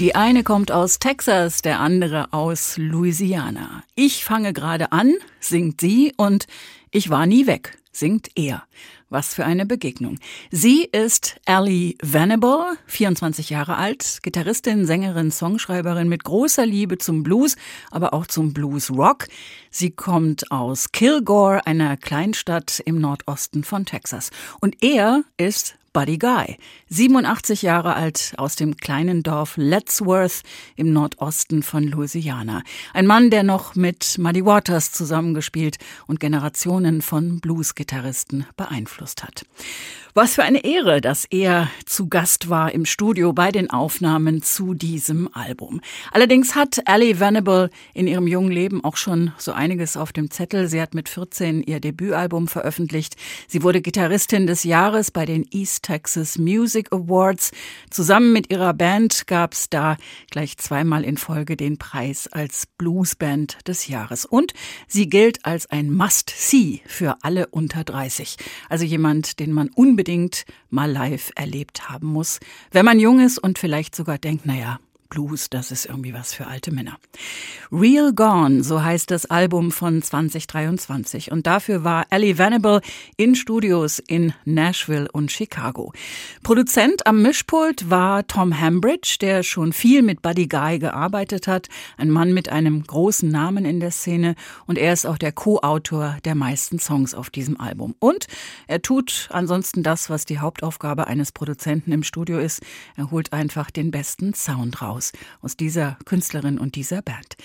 Die eine kommt aus Texas, der andere aus Louisiana. Ich fange gerade an, singt sie, und ich war nie weg, singt er. Was für eine Begegnung. Sie ist Ellie Venable, 24 Jahre alt, Gitarristin, Sängerin, Songschreiberin mit großer Liebe zum Blues, aber auch zum Blues Rock. Sie kommt aus Kilgore, einer Kleinstadt im Nordosten von Texas. Und er ist Buddy Guy, 87 Jahre alt, aus dem kleinen Dorf Lettsworth im Nordosten von Louisiana. Ein Mann, der noch mit Muddy Waters zusammengespielt und Generationen von Bluesgitarristen beeinflusst hat. Was für eine Ehre, dass er zu Gast war im Studio bei den Aufnahmen zu diesem Album. Allerdings hat Ellie Venable in ihrem jungen Leben auch schon so einiges auf dem Zettel. Sie hat mit 14 ihr Debütalbum veröffentlicht. Sie wurde Gitarristin des Jahres bei den East Texas Music Awards. Zusammen mit ihrer Band gab es da gleich zweimal in Folge den Preis als Bluesband des Jahres. Und sie gilt als ein Must-See für alle unter 30. Also jemand, den man unbedingt mal live erlebt haben muss, wenn man jung ist und vielleicht sogar denkt, naja, Blues, das ist irgendwie was für alte Männer. Real Gone, so heißt das Album von 2023. Und dafür war Ellie Venable in Studios in Nashville und Chicago. Produzent am Mischpult war Tom Hambridge, der schon viel mit Buddy Guy gearbeitet hat. Ein Mann mit einem großen Namen in der Szene. Und er ist auch der Co-Autor der meisten Songs auf diesem Album. Und er tut ansonsten das, was die Hauptaufgabe eines Produzenten im Studio ist. Er holt einfach den besten Sound raus raus aus dieser Künstlerin und dieser Band.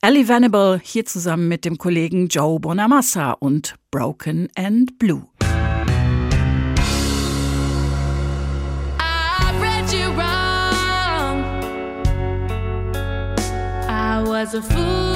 Ellie Venable hier zusammen mit dem Kollegen Joe Bonamassa und Broken and Blue. was a fool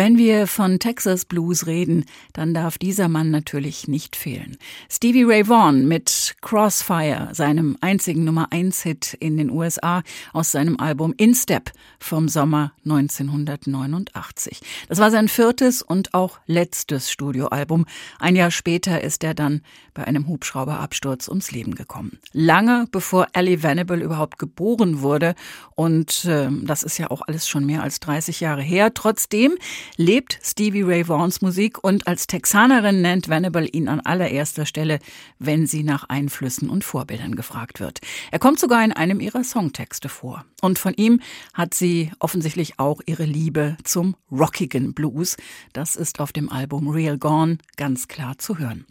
Wenn wir von Texas Blues reden, dann darf dieser Mann natürlich nicht fehlen. Stevie Ray Vaughan mit Crossfire, seinem einzigen Nummer 1 Hit in den USA aus seinem Album In Step vom Sommer 1989. Das war sein viertes und auch letztes Studioalbum. Ein Jahr später ist er dann bei einem Hubschrauberabsturz ums Leben gekommen. Lange bevor Ellie Venable überhaupt geboren wurde und äh, das ist ja auch alles schon mehr als 30 Jahre her. Trotzdem lebt Stevie Ray Vaughans Musik und als Texanerin nennt Venable ihn an allererster Stelle, wenn sie nach Einflüssen und Vorbildern gefragt wird. Er kommt sogar in einem ihrer Songtexte vor. Und von ihm hat sie offensichtlich auch ihre Liebe zum rockigen Blues. Das ist auf dem Album Real Gone ganz klar zu hören.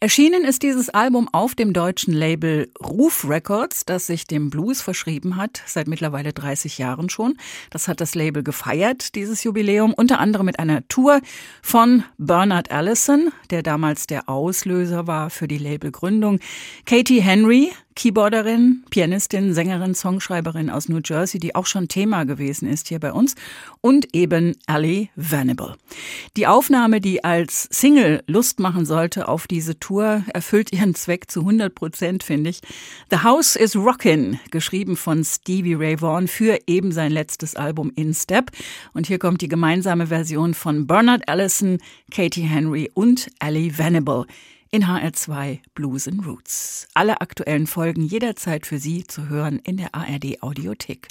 Erschienen ist dieses Album auf dem deutschen Label Ruf Records, das sich dem Blues verschrieben hat, seit mittlerweile 30 Jahren schon. Das hat das Label gefeiert, dieses Jubiläum, unter anderem mit einer Tour von Bernard Allison, der damals der Auslöser war für die Labelgründung, Katie Henry, Keyboarderin, Pianistin, Sängerin, Songschreiberin aus New Jersey, die auch schon Thema gewesen ist hier bei uns, und eben Ellie Venable. Die Aufnahme, die als Single Lust machen sollte auf diese Tour, erfüllt ihren Zweck zu 100 Prozent, finde ich. The House is Rockin', geschrieben von Stevie Ray Vaughan für eben sein letztes Album In Step. Und hier kommt die gemeinsame Version von Bernard Allison, Katie Henry und Ellie Venable in HR2 Blues and Roots. Alle aktuellen Folgen jederzeit für Sie zu hören in der ARD Audiothek.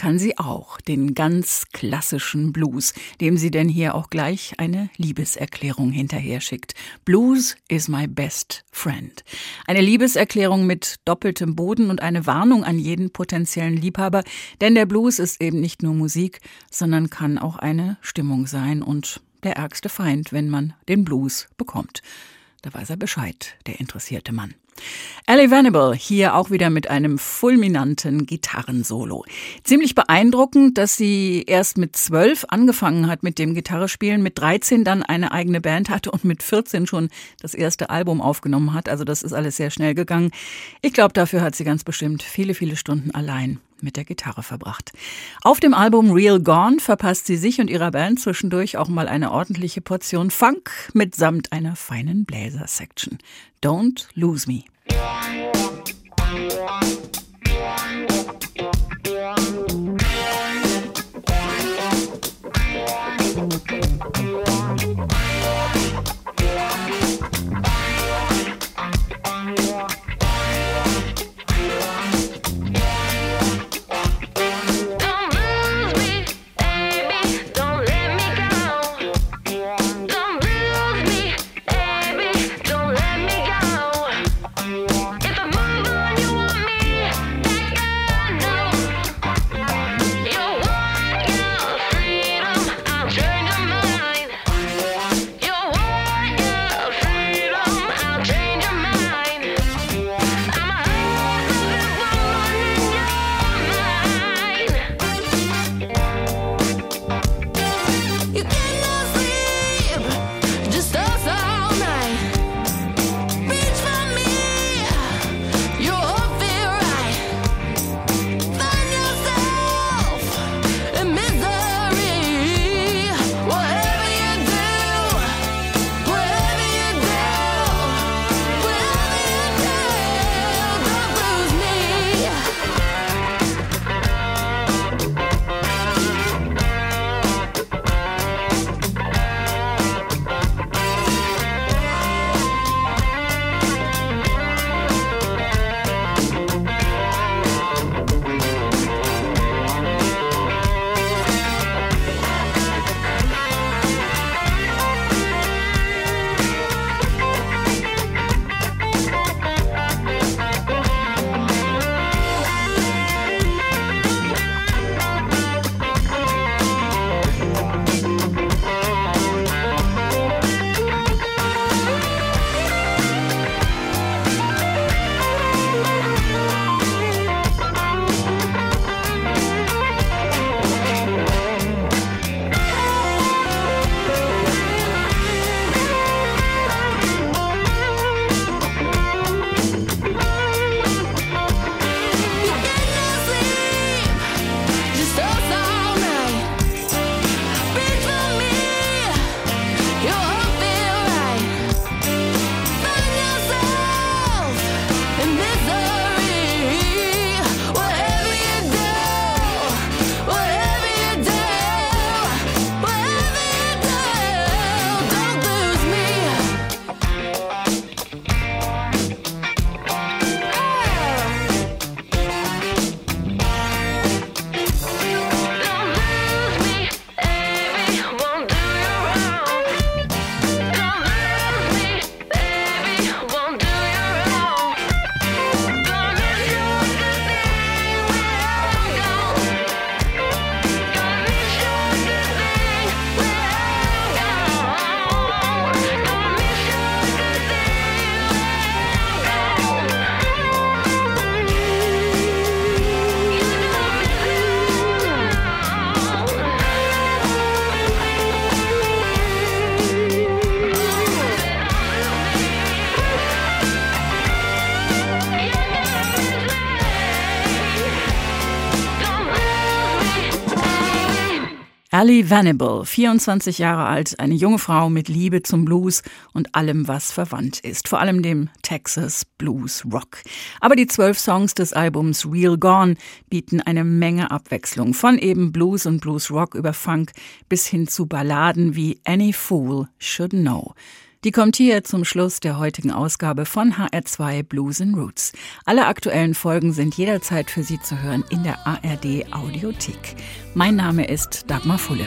Kann sie auch, den ganz klassischen Blues, dem sie denn hier auch gleich eine Liebeserklärung hinterher schickt. Blues is my best friend. Eine Liebeserklärung mit doppeltem Boden und eine Warnung an jeden potenziellen Liebhaber, denn der Blues ist eben nicht nur Musik, sondern kann auch eine Stimmung sein und der ärgste Feind, wenn man den Blues bekommt. Da weiß er Bescheid, der interessierte Mann. Ellie Venable hier auch wieder mit einem fulminanten Gitarrensolo. Ziemlich beeindruckend, dass sie erst mit zwölf angefangen hat mit dem Gitarrespielen, mit 13 dann eine eigene Band hatte und mit 14 schon das erste Album aufgenommen hat. Also das ist alles sehr schnell gegangen. Ich glaube, dafür hat sie ganz bestimmt viele, viele Stunden allein mit der Gitarre verbracht. Auf dem Album Real Gone verpasst sie sich und ihrer Band zwischendurch auch mal eine ordentliche Portion Funk mitsamt einer feinen Bläser-Section. Don't Lose Me. Allie Venable, 24 Jahre alt, eine junge Frau mit Liebe zum Blues und allem, was verwandt ist, vor allem dem Texas Blues Rock. Aber die zwölf Songs des Albums Real Gone bieten eine Menge Abwechslung, von eben Blues und Blues Rock über Funk bis hin zu Balladen wie Any Fool Should Know. Die kommt hier zum Schluss der heutigen Ausgabe von HR2 Blues and Roots. Alle aktuellen Folgen sind jederzeit für Sie zu hören in der ARD Audiothek. Mein Name ist Dagmar Fulle.